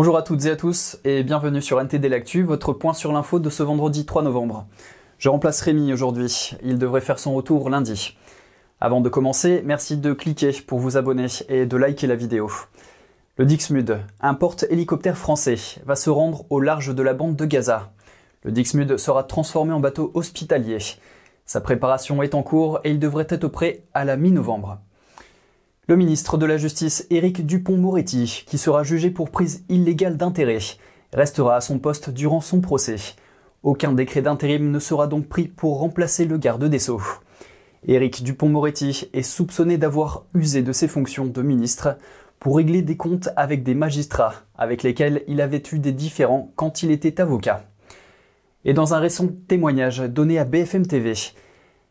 Bonjour à toutes et à tous et bienvenue sur NTD L'Actu, votre point sur l'info de ce vendredi 3 novembre. Je remplace Rémi aujourd'hui, il devrait faire son retour lundi. Avant de commencer, merci de cliquer pour vous abonner et de liker la vidéo. Le Dixmude, un porte-hélicoptère français, va se rendre au large de la bande de Gaza. Le Dixmude sera transformé en bateau hospitalier. Sa préparation est en cours et il devrait être prêt à la mi-novembre. Le ministre de la Justice, Éric Dupont-Moretti, qui sera jugé pour prise illégale d'intérêt, restera à son poste durant son procès. Aucun décret d'intérim ne sera donc pris pour remplacer le garde des Sceaux. Éric Dupont-Moretti est soupçonné d'avoir usé de ses fonctions de ministre pour régler des comptes avec des magistrats avec lesquels il avait eu des différends quand il était avocat. Et dans un récent témoignage donné à BFM TV,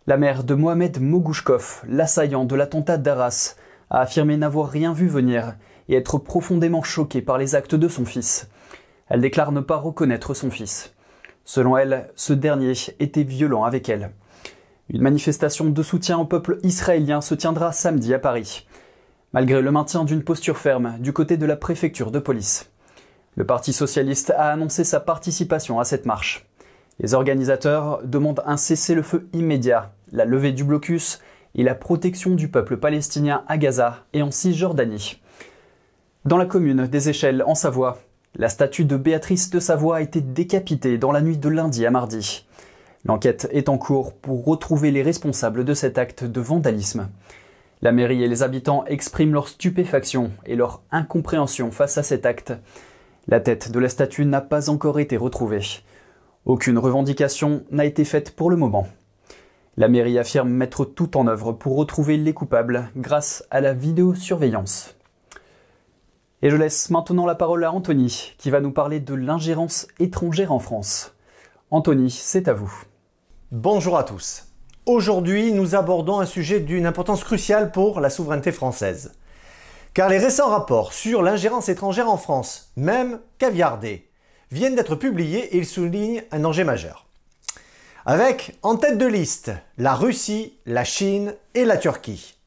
la mère de Mohamed Mogouchkov, l'assaillant de l'attentat d'Arras, a affirmé n'avoir rien vu venir et être profondément choquée par les actes de son fils. Elle déclare ne pas reconnaître son fils. Selon elle, ce dernier était violent avec elle. Une manifestation de soutien au peuple israélien se tiendra samedi à Paris, malgré le maintien d'une posture ferme du côté de la préfecture de police. Le Parti socialiste a annoncé sa participation à cette marche. Les organisateurs demandent un cessez-le-feu immédiat, la levée du blocus et la protection du peuple palestinien à Gaza et en Cisjordanie. Dans la commune des Échelles, en Savoie, la statue de Béatrice de Savoie a été décapitée dans la nuit de lundi à mardi. L'enquête est en cours pour retrouver les responsables de cet acte de vandalisme. La mairie et les habitants expriment leur stupéfaction et leur incompréhension face à cet acte. La tête de la statue n'a pas encore été retrouvée. Aucune revendication n'a été faite pour le moment. La mairie affirme mettre tout en œuvre pour retrouver les coupables grâce à la vidéosurveillance. Et je laisse maintenant la parole à Anthony, qui va nous parler de l'ingérence étrangère en France. Anthony, c'est à vous. Bonjour à tous. Aujourd'hui, nous abordons un sujet d'une importance cruciale pour la souveraineté française. Car les récents rapports sur l'ingérence étrangère en France, même caviardés, viennent d'être publiés et ils soulignent un danger majeur. Avec en tête de liste la Russie, la Chine et la Turquie.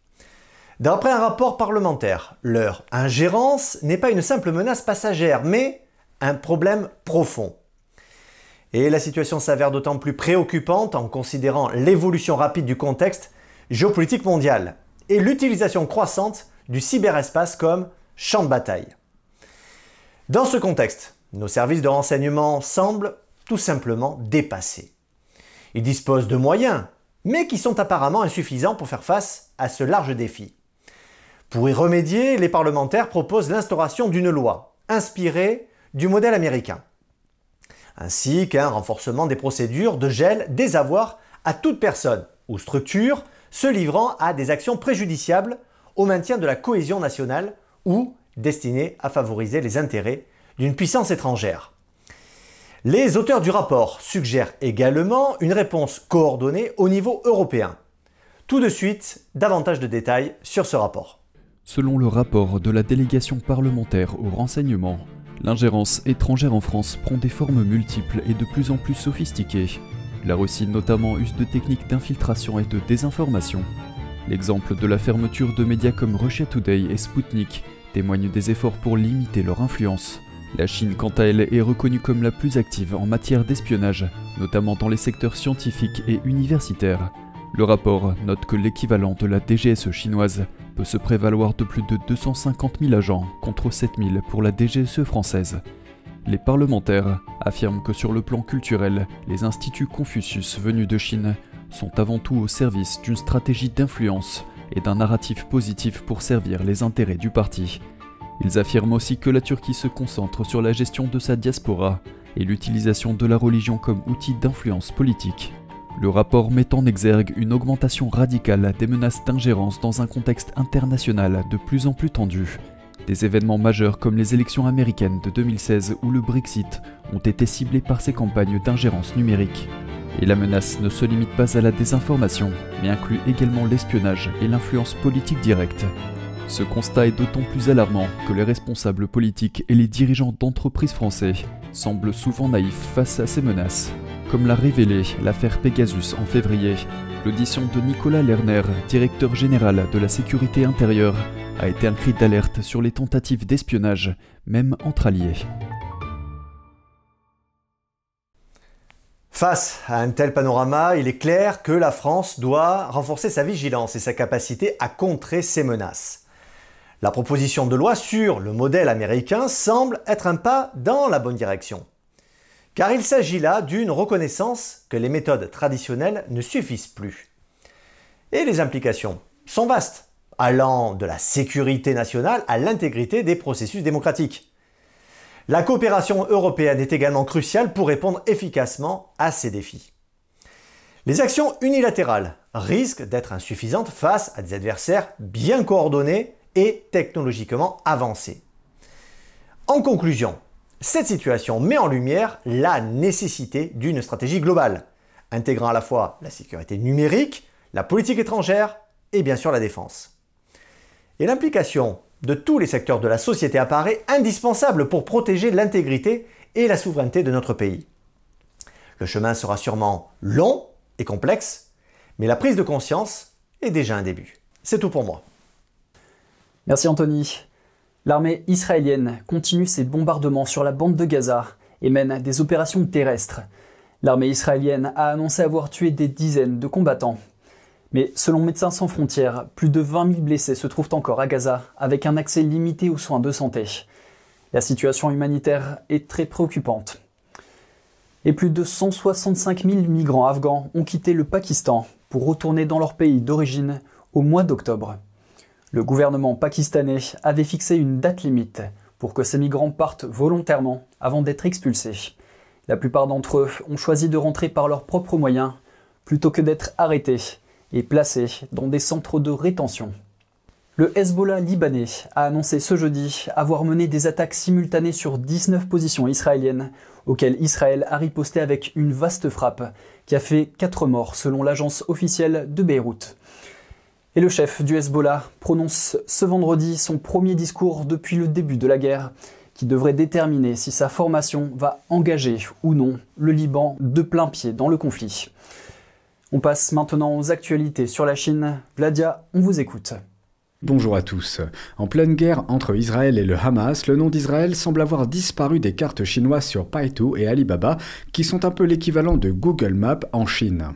D'après un rapport parlementaire, leur ingérence n'est pas une simple menace passagère, mais un problème profond. Et la situation s'avère d'autant plus préoccupante en considérant l'évolution rapide du contexte géopolitique mondial et l'utilisation croissante du cyberespace comme champ de bataille. Dans ce contexte, nos services de renseignement semblent tout simplement dépassés. Ils disposent de moyens, mais qui sont apparemment insuffisants pour faire face à ce large défi. Pour y remédier, les parlementaires proposent l'instauration d'une loi inspirée du modèle américain, ainsi qu'un renforcement des procédures de gel des avoirs à toute personne ou structure se livrant à des actions préjudiciables au maintien de la cohésion nationale ou destinées à favoriser les intérêts d'une puissance étrangère. Les auteurs du rapport suggèrent également une réponse coordonnée au niveau européen. Tout de suite, davantage de détails sur ce rapport. Selon le rapport de la délégation parlementaire au renseignement, l'ingérence étrangère en France prend des formes multiples et de plus en plus sophistiquées. La Russie notamment use de techniques d'infiltration et de désinformation. L'exemple de la fermeture de médias comme Russia Today et Sputnik témoigne des efforts pour limiter leur influence. La Chine, quant à elle, est reconnue comme la plus active en matière d'espionnage, notamment dans les secteurs scientifiques et universitaires. Le rapport note que l'équivalent de la DGSE chinoise peut se prévaloir de plus de 250 000 agents contre 7 000 pour la DGSE française. Les parlementaires affirment que sur le plan culturel, les instituts Confucius venus de Chine sont avant tout au service d'une stratégie d'influence et d'un narratif positif pour servir les intérêts du parti. Ils affirment aussi que la Turquie se concentre sur la gestion de sa diaspora et l'utilisation de la religion comme outil d'influence politique. Le rapport met en exergue une augmentation radicale des menaces d'ingérence dans un contexte international de plus en plus tendu. Des événements majeurs comme les élections américaines de 2016 ou le Brexit ont été ciblés par ces campagnes d'ingérence numérique. Et la menace ne se limite pas à la désinformation, mais inclut également l'espionnage et l'influence politique directe. Ce constat est d'autant plus alarmant que les responsables politiques et les dirigeants d'entreprises français semblent souvent naïfs face à ces menaces comme l'a révélé l'affaire Pegasus en février. L'audition de Nicolas Lerner, directeur général de la sécurité intérieure, a été un cri d'alerte sur les tentatives d'espionnage, même entre alliés. Face à un tel panorama, il est clair que la France doit renforcer sa vigilance et sa capacité à contrer ces menaces. La proposition de loi sur le modèle américain semble être un pas dans la bonne direction. Car il s'agit là d'une reconnaissance que les méthodes traditionnelles ne suffisent plus. Et les implications sont vastes, allant de la sécurité nationale à l'intégrité des processus démocratiques. La coopération européenne est également cruciale pour répondre efficacement à ces défis. Les actions unilatérales risquent d'être insuffisantes face à des adversaires bien coordonnés et technologiquement avancés. En conclusion, cette situation met en lumière la nécessité d'une stratégie globale, intégrant à la fois la sécurité numérique, la politique étrangère et bien sûr la défense. Et l'implication de tous les secteurs de la société apparaît indispensable pour protéger l'intégrité et la souveraineté de notre pays. Le chemin sera sûrement long et complexe, mais la prise de conscience est déjà un début. C'est tout pour moi. Merci Anthony. L'armée israélienne continue ses bombardements sur la bande de Gaza et mène des opérations terrestres. L'armée israélienne a annoncé avoir tué des dizaines de combattants mais selon Médecins sans frontières, plus de 20 000 blessés se trouvent encore à Gaza, avec un accès limité aux soins de santé. La situation humanitaire est très préoccupante. Et plus de 165 000 migrants afghans ont quitté le Pakistan pour retourner dans leur pays d'origine au mois d'octobre. Le gouvernement pakistanais avait fixé une date limite pour que ces migrants partent volontairement avant d'être expulsés. La plupart d'entre eux ont choisi de rentrer par leurs propres moyens plutôt que d'être arrêtés et placés dans des centres de rétention. Le Hezbollah libanais a annoncé ce jeudi avoir mené des attaques simultanées sur 19 positions israéliennes, auxquelles Israël a riposté avec une vaste frappe qui a fait 4 morts selon l'agence officielle de Beyrouth. Et le chef du Hezbollah prononce ce vendredi son premier discours depuis le début de la guerre, qui devrait déterminer si sa formation va engager ou non le Liban de plein pied dans le conflit. On passe maintenant aux actualités sur la Chine. Vladia, on vous écoute. Bonjour à tous. En pleine guerre entre Israël et le Hamas, le nom d'Israël semble avoir disparu des cartes chinoises sur Baidu et Alibaba, qui sont un peu l'équivalent de Google Maps en Chine.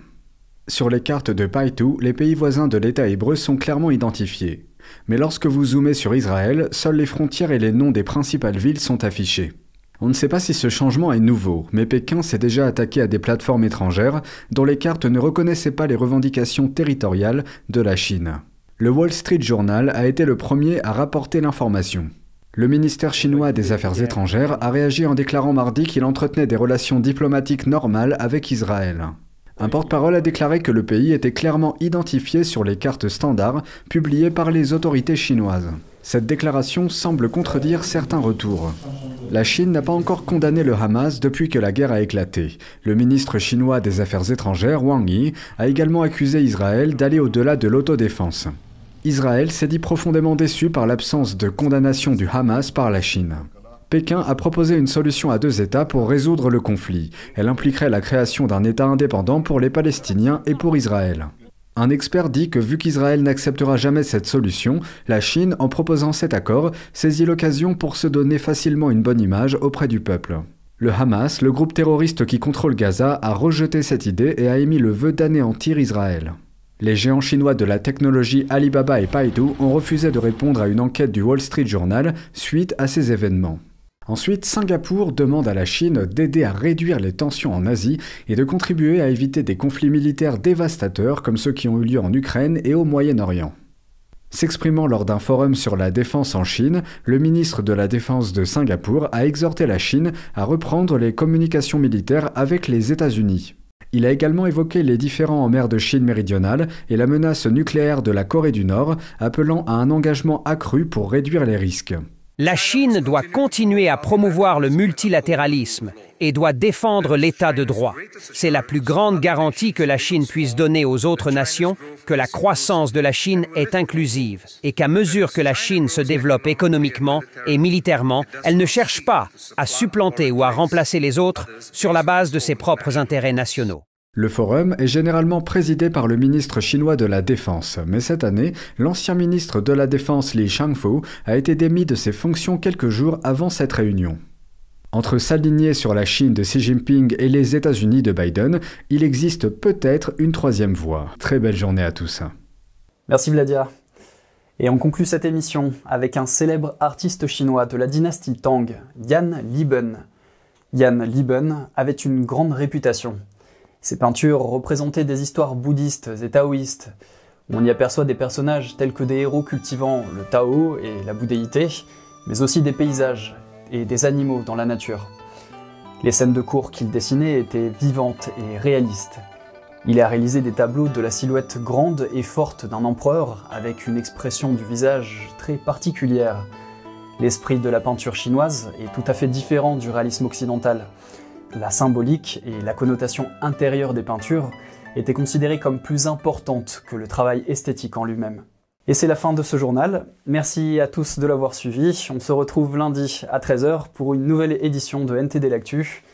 Sur les cartes de Baidu, les pays voisins de l'État hébreu sont clairement identifiés. Mais lorsque vous zoomez sur Israël, seules les frontières et les noms des principales villes sont affichés. On ne sait pas si ce changement est nouveau, mais Pékin s'est déjà attaqué à des plateformes étrangères dont les cartes ne reconnaissaient pas les revendications territoriales de la Chine. Le Wall Street Journal a été le premier à rapporter l'information. Le ministère chinois des Affaires étrangères a réagi en déclarant mardi qu'il entretenait des relations diplomatiques normales avec Israël. Un porte-parole a déclaré que le pays était clairement identifié sur les cartes standards publiées par les autorités chinoises. Cette déclaration semble contredire certains retours. La Chine n'a pas encore condamné le Hamas depuis que la guerre a éclaté. Le ministre chinois des Affaires étrangères, Wang Yi, a également accusé Israël d'aller au-delà de l'autodéfense. Israël s'est dit profondément déçu par l'absence de condamnation du Hamas par la Chine. Pékin a proposé une solution à deux États pour résoudre le conflit. Elle impliquerait la création d'un État indépendant pour les Palestiniens et pour Israël. Un expert dit que vu qu'Israël n'acceptera jamais cette solution, la Chine, en proposant cet accord, saisit l'occasion pour se donner facilement une bonne image auprès du peuple. Le Hamas, le groupe terroriste qui contrôle Gaza, a rejeté cette idée et a émis le vœu d'anéantir Israël. Les géants chinois de la technologie Alibaba et Baidu ont refusé de répondre à une enquête du Wall Street Journal suite à ces événements. Ensuite, Singapour demande à la Chine d'aider à réduire les tensions en Asie et de contribuer à éviter des conflits militaires dévastateurs comme ceux qui ont eu lieu en Ukraine et au Moyen-Orient. S'exprimant lors d'un forum sur la défense en Chine, le ministre de la Défense de Singapour a exhorté la Chine à reprendre les communications militaires avec les États-Unis. Il a également évoqué les différends en mer de Chine méridionale et la menace nucléaire de la Corée du Nord, appelant à un engagement accru pour réduire les risques. La Chine doit continuer à promouvoir le multilatéralisme et doit défendre l'état de droit. C'est la plus grande garantie que la Chine puisse donner aux autres nations que la croissance de la Chine est inclusive et qu'à mesure que la Chine se développe économiquement et militairement, elle ne cherche pas à supplanter ou à remplacer les autres sur la base de ses propres intérêts nationaux. Le forum est généralement présidé par le ministre chinois de la Défense, mais cette année, l'ancien ministre de la Défense Li Shangfu a été démis de ses fonctions quelques jours avant cette réunion. Entre s'aligner sur la Chine de Xi Jinping et les États-Unis de Biden, il existe peut-être une troisième voie. Très belle journée à tous. Merci Vladia. Et on conclut cette émission avec un célèbre artiste chinois de la dynastie Tang, Yan Liben. Yan Liben avait une grande réputation. Ses peintures représentaient des histoires bouddhistes et taoïstes. On y aperçoit des personnages tels que des héros cultivant le Tao et la bouddhéité, mais aussi des paysages et des animaux dans la nature. Les scènes de cours qu'il dessinait étaient vivantes et réalistes. Il a réalisé des tableaux de la silhouette grande et forte d'un empereur avec une expression du visage très particulière. L'esprit de la peinture chinoise est tout à fait différent du réalisme occidental la symbolique et la connotation intérieure des peintures étaient considérées comme plus importantes que le travail esthétique en lui-même. Et c'est la fin de ce journal. Merci à tous de l'avoir suivi. On se retrouve lundi à 13h pour une nouvelle édition de NTD L'Actu.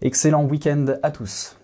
Excellent week-end à tous.